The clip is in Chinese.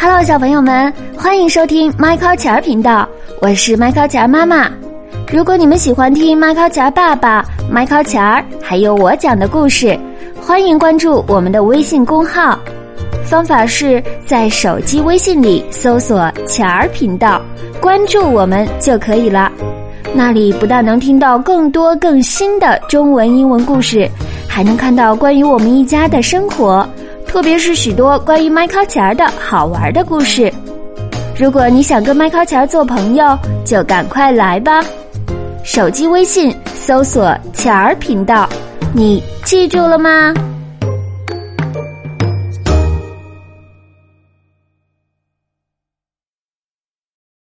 Hello，小朋友们，欢迎收听麦考钱儿频道，我是麦考钱儿妈妈。如果你们喜欢听麦考钱儿爸爸、麦考钱儿还有我讲的故事，欢迎关注我们的微信公号。方法是在手机微信里搜索“钱儿频道”，关注我们就可以了。那里不但能听到更多更新的中文、英文故事，还能看到关于我们一家的生活，特别是许多关于麦考钱儿的好玩的故事。如果你想跟麦考钱儿做朋友，就赶快来吧！手机微信搜索“钱儿频道”，你记住了吗？